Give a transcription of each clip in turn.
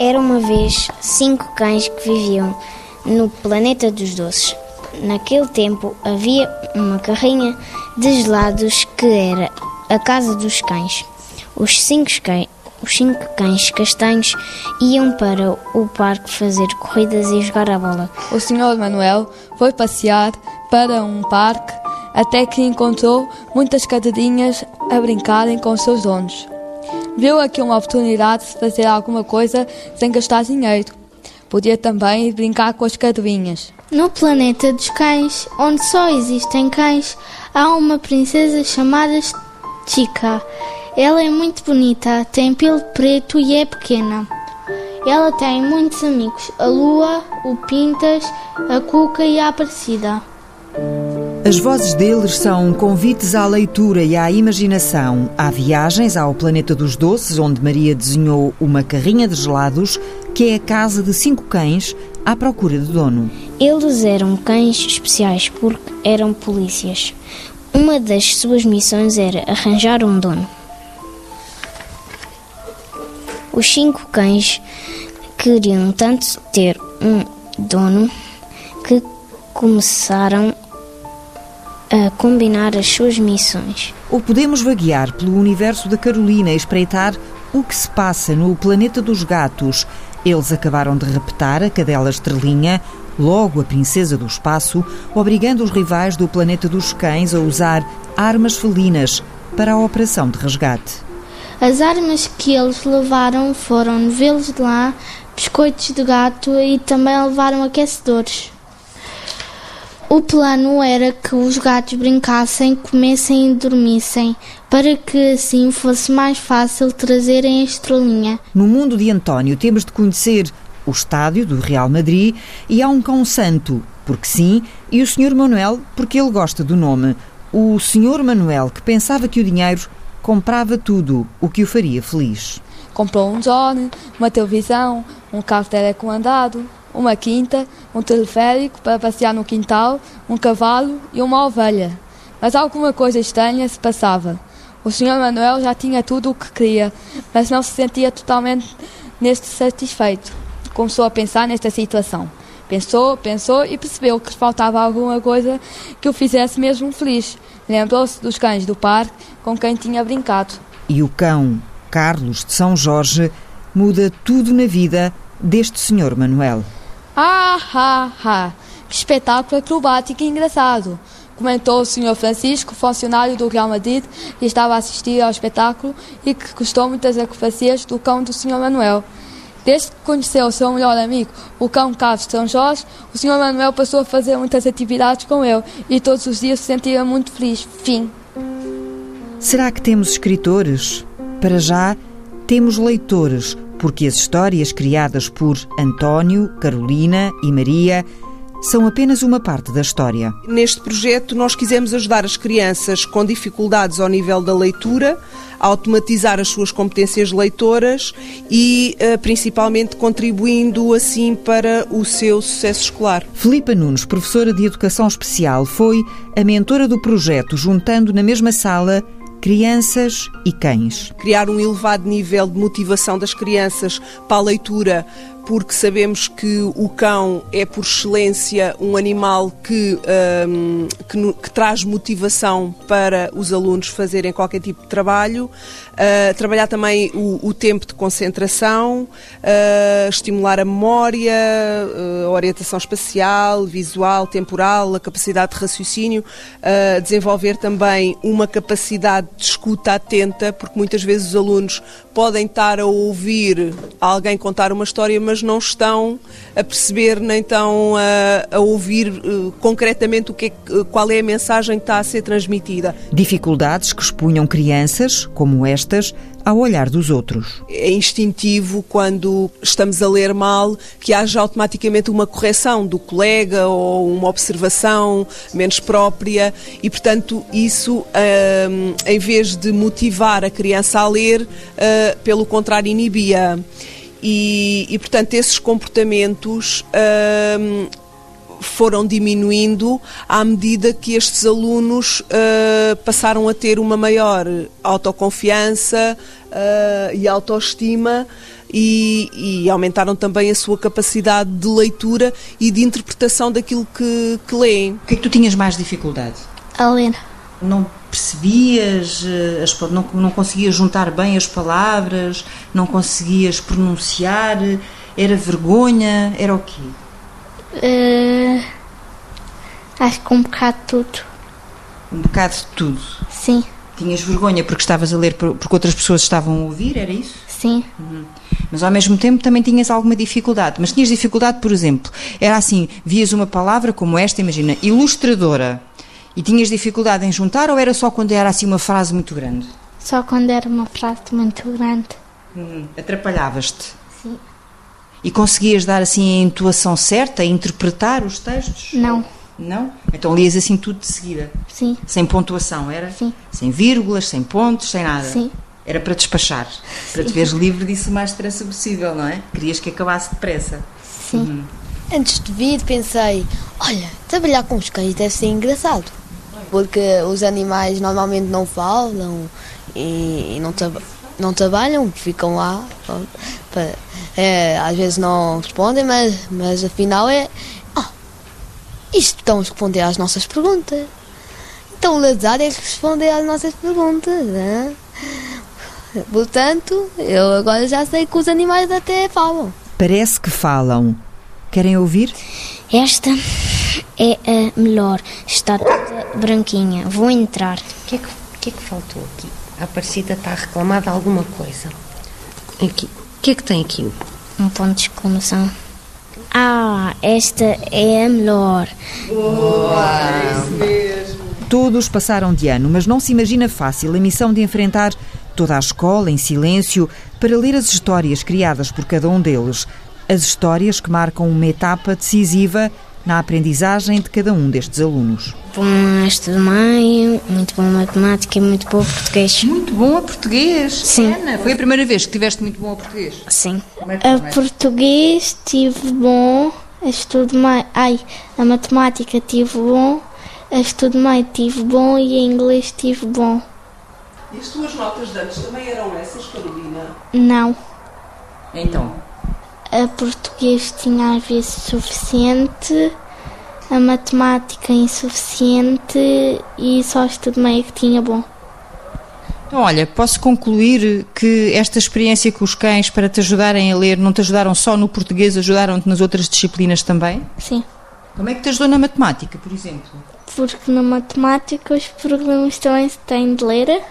Era uma vez cinco cães que viviam no planeta dos doces. Naquele tempo havia uma carrinha de gelados que era a casa dos cães. Os cinco cães, os cinco cães castanhos iam para o parque fazer corridas e jogar a bola. O Sr. Manuel foi passear para um parque até que encontrou muitas cadeirinhas a brincarem com seus donos. Viu aqui uma oportunidade de fazer alguma coisa sem gastar dinheiro. Podia também brincar com as cadeirinhas. No planeta dos cães, onde só existem cães, há uma princesa chamada Chica. Ela é muito bonita, tem pelo preto e é pequena. Ela tem muitos amigos: a Lua, o Pintas, a Cuca e a Aparecida. As vozes deles são convites à leitura e à imaginação. Há viagens ao Planeta dos Doces, onde Maria desenhou uma carrinha de gelados, que é a casa de cinco cães à procura de dono. Eles eram cães especiais porque eram polícias. Uma das suas missões era arranjar um dono. Os cinco cães queriam tanto ter um dono que começaram a combinar as suas missões. Ou podemos vaguear pelo universo da Carolina e espreitar o que se passa no planeta dos gatos. Eles acabaram de raptar a cadela estrelinha, logo a princesa do espaço, obrigando os rivais do planeta dos cães a usar armas felinas para a operação de resgate. As armas que eles levaram foram novelos de lã, biscoitos de gato e também levaram aquecedores. O plano era que os gatos brincassem, comessem e dormissem, para que assim fosse mais fácil trazerem a estrelinha. No mundo de António temos de conhecer o estádio do Real Madrid e há um cão santo, porque sim, e o Sr. Manuel, porque ele gosta do nome. O Sr. Manuel, que pensava que o dinheiro comprava tudo o que o faria feliz. Comprou um drone, uma televisão, um carro telecomandado, uma quinta, um teleférico para passear no quintal, um cavalo e uma ovelha. Mas alguma coisa estranha se passava. O Sr. Manuel já tinha tudo o que queria, mas não se sentia totalmente neste satisfeito. Começou a pensar nesta situação. Pensou, pensou e percebeu que faltava alguma coisa que o fizesse mesmo feliz. Lembrou-se dos cães do parque com quem tinha brincado. E o cão, Carlos de São Jorge, muda tudo na vida deste Sr. Manuel. Ah, ah, ah! Que espetáculo acrobático e engraçado! Comentou o Sr. Francisco, funcionário do Real Madrid, que estava a assistir ao espetáculo e que gostou muitas acrobacias do cão do Sr. Manuel. Desde que conheceu o seu melhor amigo, o cão Carlos de São Jorge, o Sr. Manuel passou a fazer muitas atividades com ele e todos os dias se sentia muito feliz. Fim. Será que temos escritores? Para já, temos leitores, porque as histórias criadas por António, Carolina e Maria são apenas uma parte da história. Neste projeto, nós quisemos ajudar as crianças com dificuldades ao nível da leitura a automatizar as suas competências leitoras e, principalmente, contribuindo assim para o seu sucesso escolar. Filipa Nunes, professora de Educação Especial, foi a mentora do projeto, juntando na mesma sala crianças e cães. Criar um elevado nível de motivação das crianças para a leitura, porque sabemos que o cão é, por excelência, um animal que, um, que, que, traz motivação para os alunos fazerem qualquer tipo de trabalho. Uh, trabalhar também o, o, tempo de concentração, uh, estimular a memória, uh, a orientação espacial, visual, temporal, a capacidade de raciocínio, desenvolver também uma capacidade de escuta atenta, porque muitas vezes os alunos podem estar a ouvir alguém contar uma história, mas não estão a perceber nem estão a, a ouvir uh, concretamente o que é, qual é a mensagem que está a ser transmitida. Dificuldades que expunham crianças, como estas, ao olhar dos outros. É instintivo quando estamos a ler mal que haja automaticamente uma correção do colega ou uma observação menos própria e, portanto, isso, um, em vez de motivar a criança a ler, uh, pelo contrário, inibia. E, e, portanto, esses comportamentos. Um, foram diminuindo à medida que estes alunos uh, passaram a ter uma maior autoconfiança uh, e autoestima e, e, aumentaram também a sua capacidade de leitura e de interpretação daquilo que, que leem. O que é que tu tinhas mais dificuldade? A ler. Não percebias, eh, as, não, não conseguias juntar bem as palavras, não conseguias pronunciar, era vergonha, era o quê? Uh, acho que um bocado de tudo. Um bocado de tudo? Sim. Tinhas vergonha porque estavas a ler porque outras pessoas estavam a ouvir, era isso? Sim. Uhum. Mas ao mesmo tempo também tinhas alguma dificuldade. Mas tinhas dificuldade, por exemplo, era assim, vias uma palavra como esta, imagina, ilustradora, e tinhas dificuldade em juntar ou era só quando era assim uma frase muito grande? Só quando era uma frase muito grande. Hum, Atrapalhavas-te? Sim. E conseguias dar assim a intuação certa, a interpretar os textos? Não. Não? Então lias assim tudo de seguida? Sim. Sem pontuação, era? Sim. Sem vírgulas, sem pontos, sem nada? Sim. Era para despachar, para te veres livre disso o mais depressa possível, não é? Querias que acabasse depressa. Sim. Uhum. Antes de vir pensei, olha, trabalhar com os cães deve ser engraçado. Porque os animais normalmente não falam e não, tra não trabalham, ficam lá. Para, é, às vezes não respondem, mas, mas afinal é. Oh, isto estão a responder às nossas perguntas. Então o Lazar é que responde às nossas perguntas. Né? Portanto, eu agora já sei que os animais até falam. Parece que falam. Querem ouvir? Esta é a melhor. Está toda branquinha. Vou entrar. O que, é que, que, é que faltou aqui? A Aparecida está a reclamar de alguma coisa. Aqui. O que é que tem aqui? Um ponto de exclamação. Ah, esta é a melhor. Boa, é isso mesmo. Todos passaram de ano, mas não se imagina fácil a missão de enfrentar toda a escola em silêncio para ler as histórias criadas por cada um deles. As histórias que marcam uma etapa decisiva na aprendizagem de cada um destes alunos. Bom estudo meio, muito bom matemática e muito bom português. Muito bom a português? Sim. Ana, foi a primeira vez que tiveste muito bom a português? Sim. É a português tive bom, a estudo meio... Ai, a matemática tive bom, a estudo meio tive bom e a inglês tive bom. E as tuas notas de antes também eram essas, Carolina? Não. Então? A português tinha às vezes suficiente, a matemática insuficiente e só estudo meio que tinha bom. Então, olha, posso concluir que esta experiência com os cães para te ajudarem a ler não te ajudaram só no português, ajudaram-te nas outras disciplinas também? Sim. Como é que te ajudou na matemática, por exemplo? Porque na matemática os problemas também se têm de ler.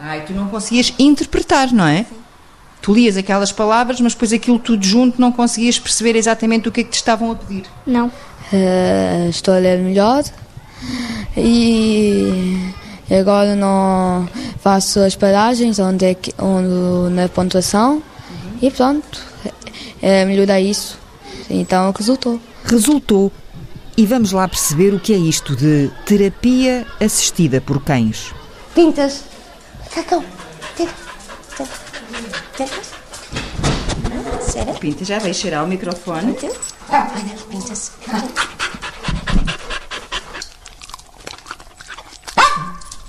Ah, e tu não conseguias interpretar, não é? Sim. Tu lias aquelas palavras, mas depois aquilo tudo junto não conseguias perceber exatamente o que é que te estavam a pedir. Não. Uh, estou a ler melhor e agora não faço as paragens onde, é que, onde na pontuação uhum. e pronto, é, melhorar isso. Então resultou. Resultou. E vamos lá perceber o que é isto de terapia assistida por cães. Pintas. Cacau. Sério? Pinta, já vai cheirar o microfone. Pinta. Olha, pintas.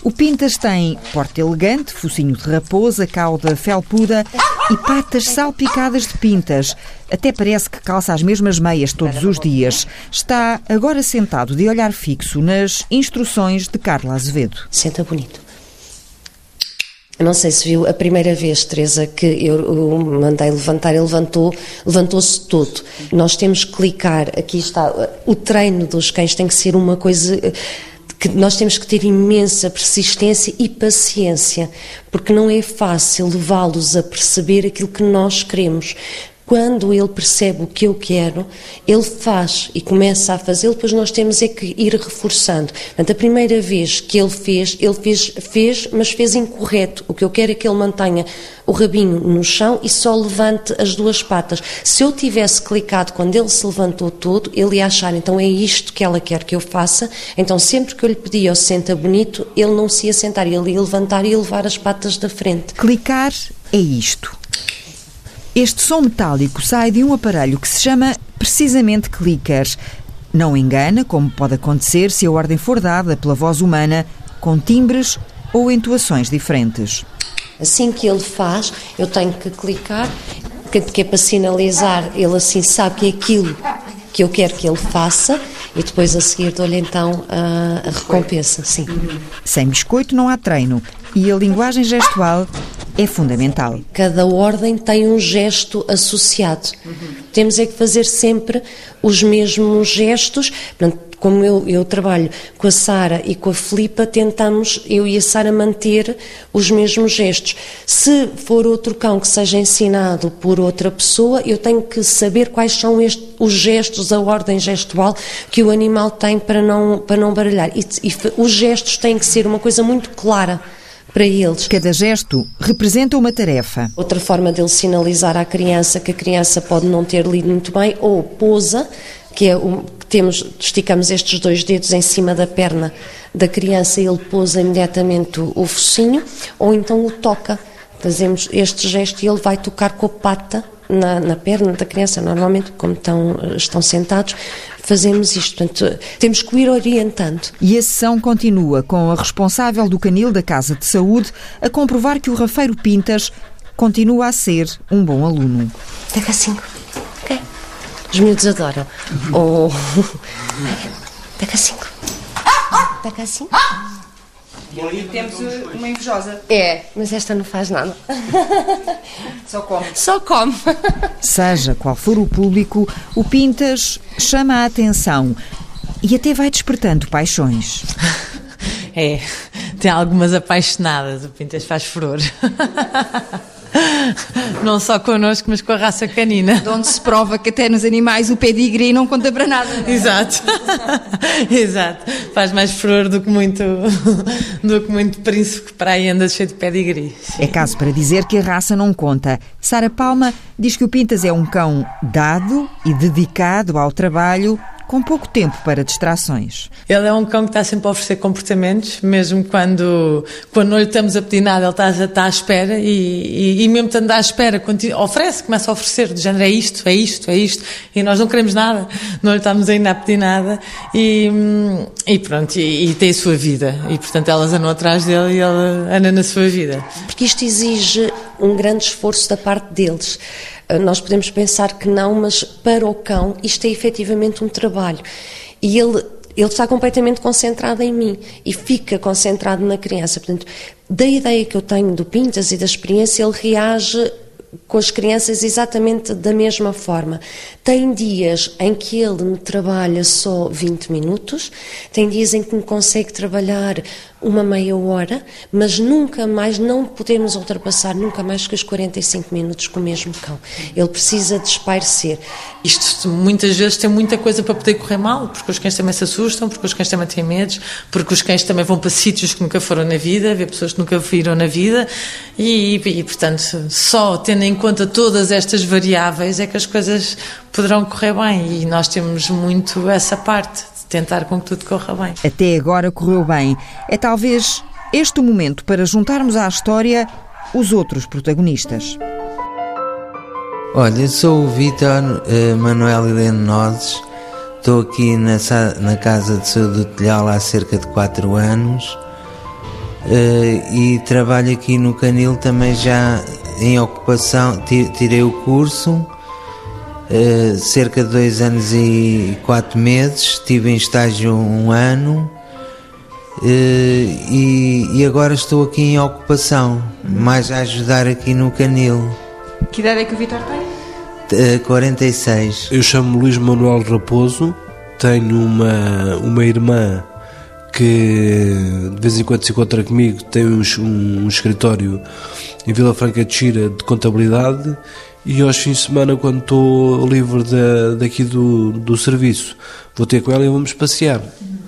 O Pintas tem porte elegante, focinho de raposa, cauda felpuda e patas salpicadas de pintas. Até parece que calça as mesmas meias todos os dias. Está agora sentado de olhar fixo nas instruções de Carla Azevedo. Senta bonito. Não sei se viu a primeira vez, Teresa, que eu mandei levantar, ele levantou, levantou-se todo. Nós temos que clicar, aqui está, o treino dos cães tem que ser uma coisa que nós temos que ter imensa persistência e paciência, porque não é fácil levá-los a perceber aquilo que nós queremos. Quando ele percebe o que eu quero, ele faz e começa a fazer, depois nós temos é que ir reforçando. Portanto, a primeira vez que ele fez, ele fez, fez, mas fez incorreto. O que eu quero é que ele mantenha o rabinho no chão e só levante as duas patas. Se eu tivesse clicado quando ele se levantou todo, ele ia achar, então é isto que ela quer que eu faça. Então, sempre que eu lhe pedia o senta bonito, ele não se ia sentar, ele ia levantar e levar as patas da frente. Clicar é isto. Este som metálico sai de um aparelho que se chama precisamente clicker. Não engana, como pode acontecer se a ordem for dada pela voz humana, com timbres ou entoações diferentes. Assim que ele faz, eu tenho que clicar, que é para sinalizar, ele assim sabe que é aquilo que eu quero que ele faça e depois a seguir dou-lhe então a, recompensa, sim. Sem biscoito não há treino e a linguagem gestual é fundamental. Cada ordem tem um gesto associado. Uhum. Temos é que fazer sempre os mesmos gestos. Portanto, como eu, eu trabalho com a Sara e com a Filipa, tentamos, eu e a Sara, manter os mesmos gestos. Se for outro cão que seja ensinado por outra pessoa, eu tenho que saber quais são este, os gestos, a ordem gestual que o animal tem para não, para não baralhar. E, e os gestos têm que ser uma coisa muito clara para eles. Cada gesto representa uma tarefa. Outra forma dele sinalizar à criança que a criança pode não ter lido muito bem, ou pousa, que é o, temos, esticamos estes dois dedos em cima da perna da criança e ele pousa imediatamente o, o focinho, ou então o toca. Fazemos este gesto e ele vai tocar com a pata na, na perna da criança, normalmente, como estão, estão sentados, fazemos isto. Portanto, temos que ir orientando. E a sessão continua com a responsável do canil da Casa de Saúde a comprovar que o Rafeiro Pintas continua a ser um bom aluno. Pega cinco. Ok. Os miúdos adoram. Ou. Pega cinco. Pega cinco. E temos uma invejosa. É, mas esta não faz nada. Só come. Só come. Seja qual for o público, o Pintas chama a atenção e até vai despertando paixões. É, tem algumas apaixonadas, o Pintas faz furor. Não só connosco, mas com a raça canina. De onde se prova que até nos animais o pedigree não conta para nada. Não é? Exato. Exato. Faz mais furor do que muito, do que muito príncipe que para aí anda cheio de pedigree. É caso para dizer que a raça não conta. Sara Palma diz que o Pintas é um cão dado e dedicado ao trabalho com pouco tempo para distrações. Ele é um cão que está sempre a oferecer comportamentos, mesmo quando, quando não lhe estamos a pedir nada, ele está, está à espera e, e, e mesmo estando à espera, oferece, começa a oferecer, do género é isto, é isto, é isto, e nós não queremos nada, não lhe estamos ainda a pedir nada e, e pronto, e, e tem a sua vida, e portanto elas andam atrás dele e ele anda na sua vida. Porque isto exige um grande esforço da parte deles. Ah, nós podemos pensar que não, mas para o cão isto é efetivamente um trabalho. E ele, ele está completamente concentrado em mim e fica concentrado na criança. Portanto, da ideia que eu tenho do Pintas e da experiência, ele reage com as crianças exatamente da mesma forma. Tem dias em que ele me trabalha só 20 minutos, tem dias em que me consegue trabalhar uma meia hora, mas nunca mais, não podemos ultrapassar nunca mais que os 45 minutos com o mesmo cão. Ele precisa de espairecer. Isto muitas vezes tem muita coisa para poder correr mal, porque os cães também se assustam, porque os cães também têm medos, porque os cães também vão para sítios que nunca foram na vida, ver pessoas que nunca viram na vida, e, e portanto, só tendo em conta todas estas variáveis é que as coisas poderão correr bem, e nós temos muito essa parte tentar com que tudo corra bem. Até agora correu bem. É talvez este o momento para juntarmos à história os outros protagonistas. Olha, eu sou o Vítor uh, Manuel Heleno Nozes, estou aqui na, na Casa de Saúde do Telhal há cerca de 4 anos uh, e trabalho aqui no Canil também já em ocupação, tirei o curso eh, cerca de dois anos e quatro meses, estive em estágio um ano uh, e, e, agora estou aqui em ocupação, mais a ajudar aqui no canil. Que idade é que o Vitor tem? Uh, 46. Eu chamo Luís Manuel Raposo, tenho uma, uma irmã que de vez em quando se encontra comigo, tem um, um, um escritório em Vila Franca de Xira de contabilidade e aos fins de semana, quando estou livre da, daqui do, do serviço, vou ter com ela e vamos passear.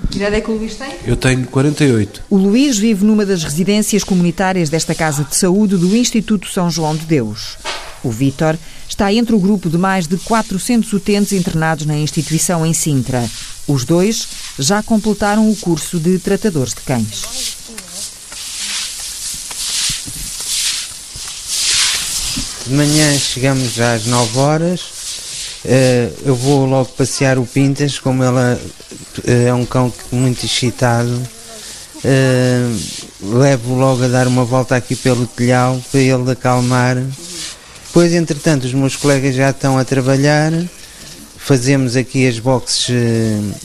Que idade é que o Luís tem? Eu tenho 48. O Luís vive numa das residências comunitárias desta Casa de Saúde do Instituto São João de Deus. O Vítor está entre o grupo de mais de 400 utentes internados na instituição em Sintra. Os dois já completaram o curso de tratadores de cães. De manhã chegamos às 9 horas Uh, eu vou logo passear o Pintas, como ela uh, é um cão muito excitado. Uh, levo logo a dar uma volta aqui pelo telhado para ele acalmar. Depois, entretanto, os meus colegas já estão a trabalhar. Fazemos aqui as boxes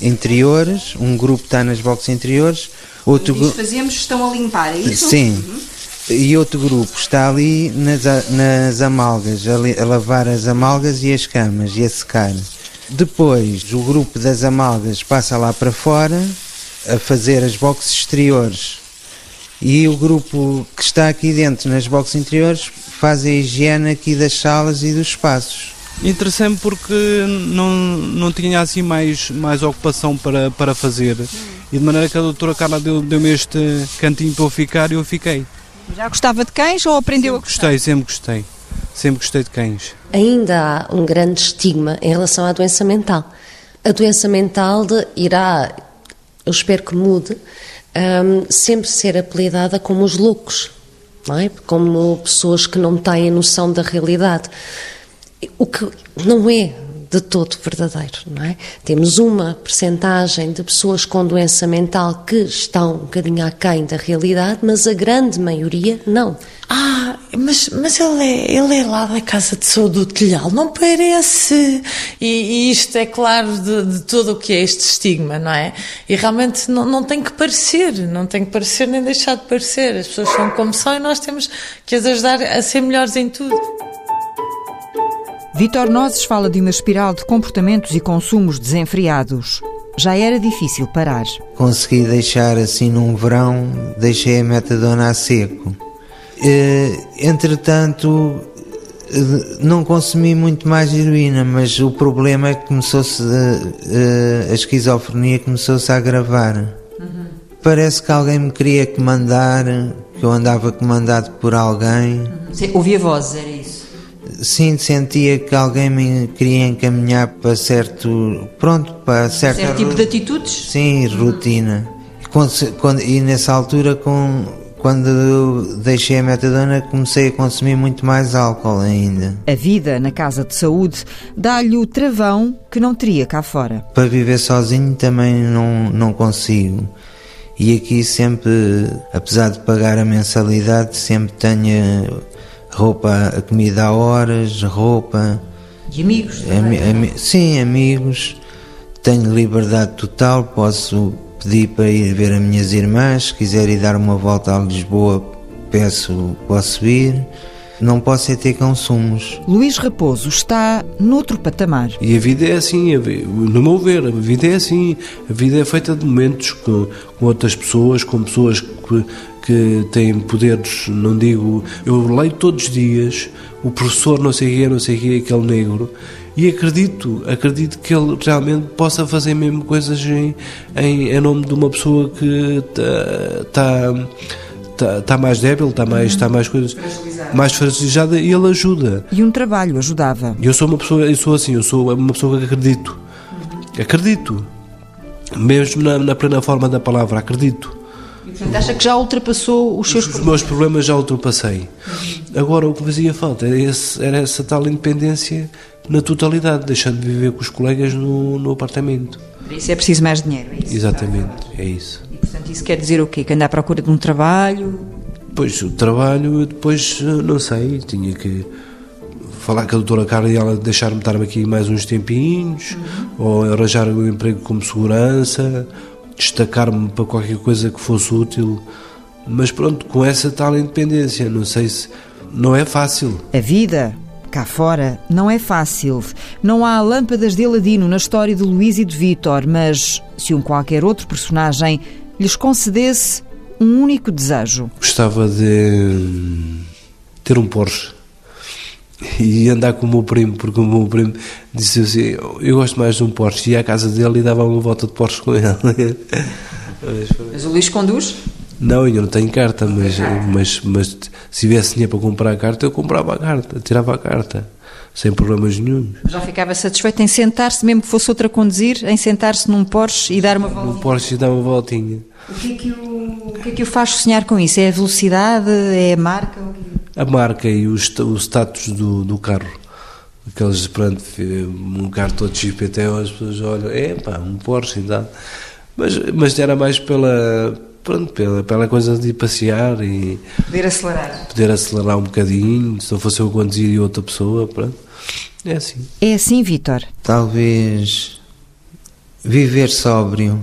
interiores. Um grupo está nas boxes interiores. Outro. Fazemos, estão a limpar, é isso? Sim. Uhum. E outro grupo está ali nas, nas amalgas, a, a lavar as amalgas e as camas e a secar. Depois, o grupo das amalgas passa lá para fora a fazer as boxes exteriores. E o grupo que está aqui dentro, nas boxes interiores, faz a higiene aqui das salas e dos espaços. Interessei-me porque não, não tinha assim mais, mais ocupação para, para fazer. E de maneira que a doutora Carla deu-me deu este cantinho para eu ficar e eu fiquei. Já gostava de cães ou aprendeu sempre a gostar? Gostei, sempre gostei. Sempre gostei de cães. Ainda há um grande estigma em relação à doença mental. A doença mental de, irá, eu espero que mude, um, sempre ser apelidada como os loucos, não é? como pessoas que não têm noção da realidade. O que não é de todo verdadeiro, não é? Temos uma percentagem de pessoas com doença mental que estão um bocadinho aquém da realidade, mas a grande maioria não. Ah, mas, mas ele, é, ele é lá da Casa de Saúde do Telhal, não parece? E, e isto é claro de, de todo o que é este estigma, não é? E realmente não, não tem que parecer, não tem que parecer nem deixar de parecer. As pessoas são como são e nós temos que as ajudar a ser melhores em tudo. Vitor Nozes fala de uma espiral de comportamentos e consumos desenfreados. Já era difícil parar. Consegui deixar assim num verão, deixei a metadona a seco. Eh, entretanto, eh, não consumi muito mais heroína, mas o problema é que começou-se eh, a esquizofrenia começou-se a agravar. Uhum. Parece que alguém me queria comandar, que eu andava comandado por alguém. Uhum. Ouvia vozes, era isso? Sim, sentia que alguém me queria encaminhar para certo. Pronto, para certa. Certo tipo de atitudes? Sim, rotina. E, quando, quando, e nessa altura, com, quando eu deixei a metadona, comecei a consumir muito mais álcool ainda. A vida na casa de saúde dá-lhe o travão que não teria cá fora. Para viver sozinho também não, não consigo. E aqui sempre, apesar de pagar a mensalidade, sempre tenho roupa, a comida a horas, roupa. E amigos? Ami, ami, sim, amigos. Tenho liberdade total, posso pedir para ir ver as minhas irmãs, se quiser ir dar uma volta a Lisboa, peço, posso ir. Não posso é ter consumos. Luís Raposo está noutro patamar. E a vida é assim, no meu ver, a vida é assim. A vida é feita de momentos com, com outras pessoas, com pessoas que, que têm poderes, não digo. Eu leio todos os dias o professor não sei quem, não sei quem, aquele negro, e acredito, acredito que ele realmente possa fazer mesmo coisas em, em, em nome de uma pessoa que está. Está, está mais débil, está mais, está mais coisas, mais fragilizada e ele ajuda. E um trabalho ajudava. Eu sou uma pessoa, eu sou assim, eu sou uma pessoa que acredito, acredito, mesmo na, na plena forma da palavra, acredito. Portanto, acha que já ultrapassou os seus os, problemas? Os meus problemas já ultrapassei. Agora, o que fazia falta era, esse, era essa tal independência na totalidade, deixando de viver com os colegas no, no apartamento. Para isso é preciso mais dinheiro, é isso? Exatamente, é isso. E, portanto, isso quer dizer o quê? Que anda à procura de um trabalho? Pois, o trabalho, depois, não sei, tinha que falar com a doutora Carla e ela deixar-me estar aqui mais uns tempinhos, uhum. ou arranjar um emprego como segurança, destacar-me para qualquer coisa que fosse útil, mas pronto, com essa tal independência, não sei se. Não é fácil. A vida cá fora não é fácil. Não há lâmpadas de Aladino na história de Luís e de Vítor, mas se um qualquer outro personagem lhes concedesse um único desejo. Gostava de ter um Porsche e andar com o meu primo, porque o meu primo disse assim: Eu gosto mais de um Porsche. E à casa dele e dava uma volta de Porsche com ele. Mas o Luís conduz? Não, eu não tenho carta, mas, mas, mas se tivesse dinheiro para comprar a carta, eu comprava a carta, tirava a carta, sem problemas nenhum. Já ficava satisfeito em sentar-se, mesmo que fosse outra a conduzir, em sentar-se num Porsche e dar uma voltinha? Num Porsche e dar uma voltinha. O que, é que o, o que é que o faz sonhar com isso? É a velocidade? É a marca? A marca e o, o status do, do carro. aqueles, pronto, um carro todo XPT, as pessoas olham, é pá, um Porsche e tal. Mas, mas era mais pela, pronto, pela, pela coisa de ir passear e... Poder acelerar. Poder acelerar um bocadinho, se não fosse eu conduzir e outra pessoa, pronto. É assim. É assim, Vítor? Talvez viver sóbrio.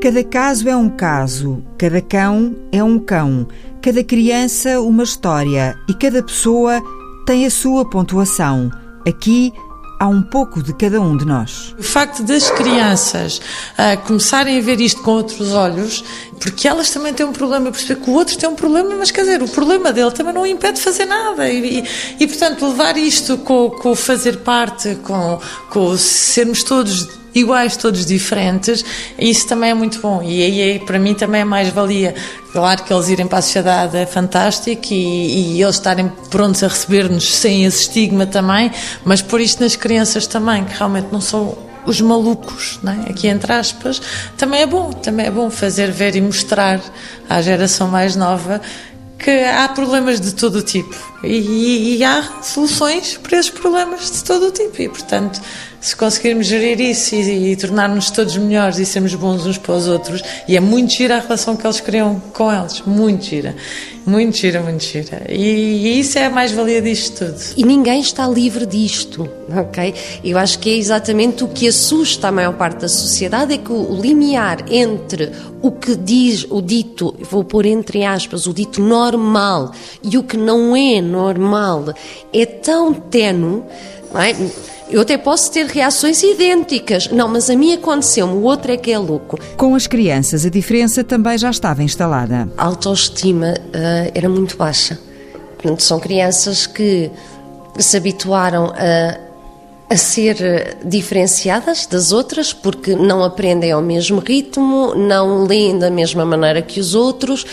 Cada caso é um caso, cada cão é um cão, cada criança uma história e cada pessoa tem a sua pontuação. Aqui há um pouco de cada um de nós. O facto das crianças uh, começarem a ver isto com outros olhos, porque elas também têm um problema, perceber que o outro tem um problema, mas quer dizer, o problema dele também não o impede de fazer nada. E, e, e portanto, levar isto com, com fazer parte, com, com sermos todos iguais, todos diferentes, isso também é muito bom. E aí, para mim, também é mais valia. Claro que eles irem para a sociedade é fantástico e, e eles estarem prontos a receber-nos sem esse estigma também, mas por isto nas crianças também, que realmente não são os malucos, é? aqui entre aspas, também é bom, também é bom fazer ver e mostrar à geração mais nova que há problemas de todo o tipo e, e, há soluções para esses problemas de todo o tipo e portanto se conseguirmos gerir isso e, e tornar-nos todos melhores e sermos bons uns para os outros, e é muito gira a relação que eles criam com eles, muito gira, muito gira, muito gira. E, e isso é a mais-valia disto tudo. E ninguém está livre disto, ok? Eu acho que é exatamente o que assusta a maior parte da sociedade, é que o limiar entre o que diz o dito, vou pôr entre aspas, o dito normal e o que não é normal é tão tenue, é? Eu até posso ter reações idênticas. Não, mas a mim aconteceu-me, o outro é que é louco. Com as crianças, a diferença também já estava instalada. A autoestima uh, era muito baixa. Portanto, são crianças que se habituaram a a ser eh, diferenciadas das outras porque não aprendem ao mesmo ritmo, não leem da mesma maneira que os outros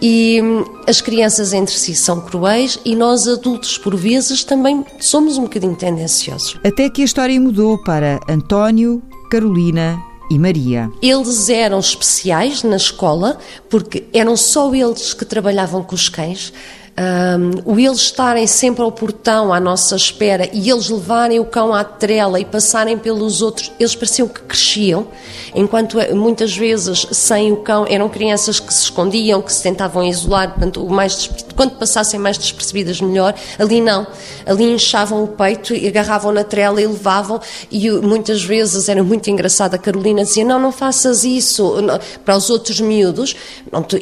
e hum, as crianças entre si são cruéis e nós adultos, por vezes, também somos um bocadinho tendenciosos. Até que a história mudou para António, Carolina e Maria. Eles eram especiais na escola porque eram só eles que trabalhavam com os cães. Um, o eles estarem sempre ao portão à nossa espera e eles levarem o cão à trela e passarem pelos outros, eles pareciam que cresciam, enquanto eh, muitas vezes sem o cão eram crianças que se escondiam, que se tentavam isolar, portanto, o mais, quando passassem mais despercebidas melhor, ali não, ali inchavam o peito e agarravam na trela e levavam e muitas vezes era muito engraçado, a Carolina dizia, não, não faças isso, para os outros miúdos,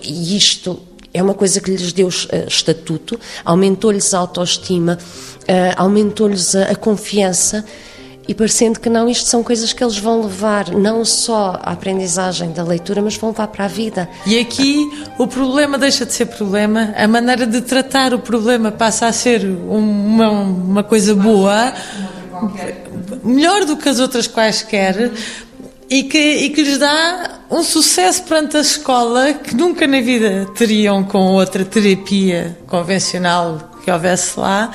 e isto é uma coisa que lhes deu uh, estatuto, aumentou-lhes a autoestima, uh, aumentou-lhes a, a, confiança e parecendo que não, isto são coisas que eles vão levar não só à aprendizagem da leitura, mas vão levar para a vida. E aqui o problema deixa de ser problema, a maneira de tratar o problema passa a ser uma, uma coisa boa, melhor do que as outras quaisquer, e que, e que lhes dá um sucesso perante a escola que nunca na vida teriam com outra terapia convencional que houvesse lá.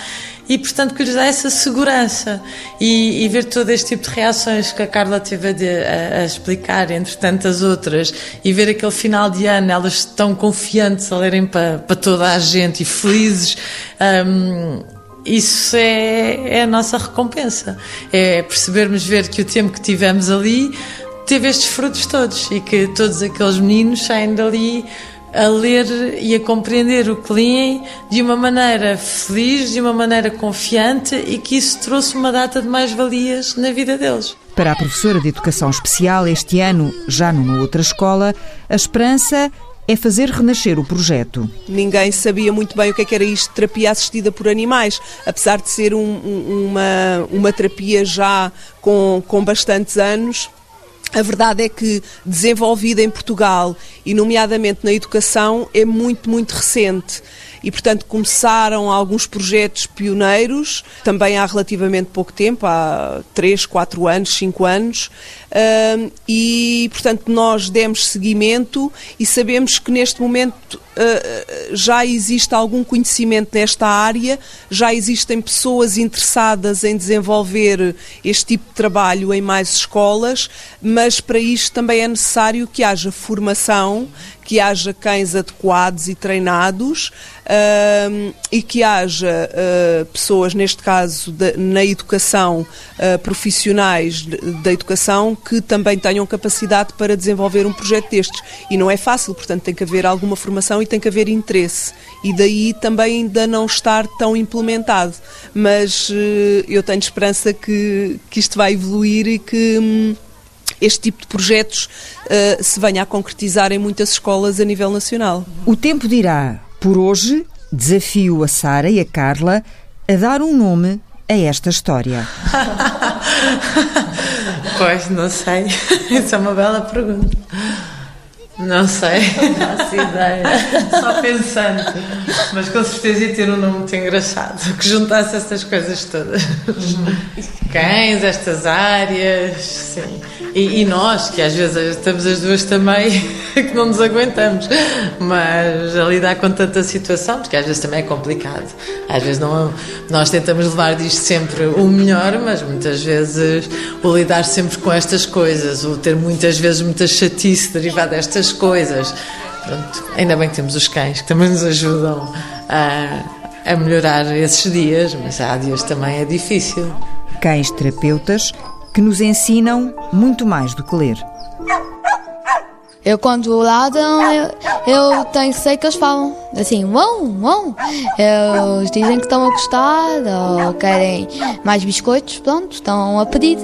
E portanto que lhes dá essa segurança. E, e ver todo este tipo de reações que a Carla teve a, a, explicar entre tantas outras. E ver aquele final de ano elas tão confiantes a lerem para, para toda a gente e felizes um, isso é, é, a nossa recompensa. É percebermos ver que o tempo que tivemos ali teve estes frutos todos e que todos aqueles meninos saem dali a ler e a compreender o que leem de uma maneira feliz, de uma maneira confiante e que isso trouxe uma data de mais-valias na vida deles. Para a professora de Educação Especial, este ano, já numa outra escola, a esperança é fazer renascer o projeto. Ninguém sabia muito bem o que, é que era isto de terapia assistida por animais, apesar de ser um, uma, uma terapia já com, com bastantes anos a verdade é que desenvolvida em Portugal e nomeadamente na educação é muito, muito recente e, portanto, começaram alguns projetos pioneiros, também há relativamente pouco tempo, há 3, 4 anos, 5 anos, e, portanto, nós demos seguimento e sabemos que neste momento ah, já existe algum conhecimento nesta área, já existem pessoas interessadas em desenvolver este tipo de trabalho em mais escolas, mas para isto também é necessário que haja formação, que haja cães adequados e treinados uh, e que haja uh, pessoas, neste caso de, na educação, uh, profissionais da educação, que também tenham capacidade para desenvolver um projeto destes. E não é fácil, portanto, tem que haver alguma formação e tem que haver interesse. E daí também ainda não estar tão implementado. Mas eh, eu tenho esperança que, que isto vai evoluir e que. Hum, este tipo de projetos uh, se venha a concretizar em muitas escolas a nível nacional. O tempo dirá. Por hoje, desafio a Sara e a Carla a dar um nome a esta história. pois, não sei. Isso é uma bela pergunta. Não sei, não faço ideia. Só pensando. Mas com certeza ia ter um nome muito engraçado que juntasse essas coisas todas. Cães, estas áreas, sim. E, e, nós, que às vezes estamos as duas também, que não nos aguentamos, mas a lidar com tanta situação, porque às vezes também é complicado. Às vezes não, nós tentamos levar disto sempre o melhor, mas muitas vezes o lidar sempre com estas coisas, o ter muitas vezes muita chatice derivada destas coisas. Pronto, ainda bem que temos os cães que também nos ajudam a, a melhorar esses dias, mas há dias também é difícil. Cães terapeutas que nos ensinam muito mais do que ler. Eu quando ladram, eu, eu tenho sei que eles falam assim, vão, vão. Eles dizem que estão a gostar ou querem mais biscoitos, pronto, estão a pedir.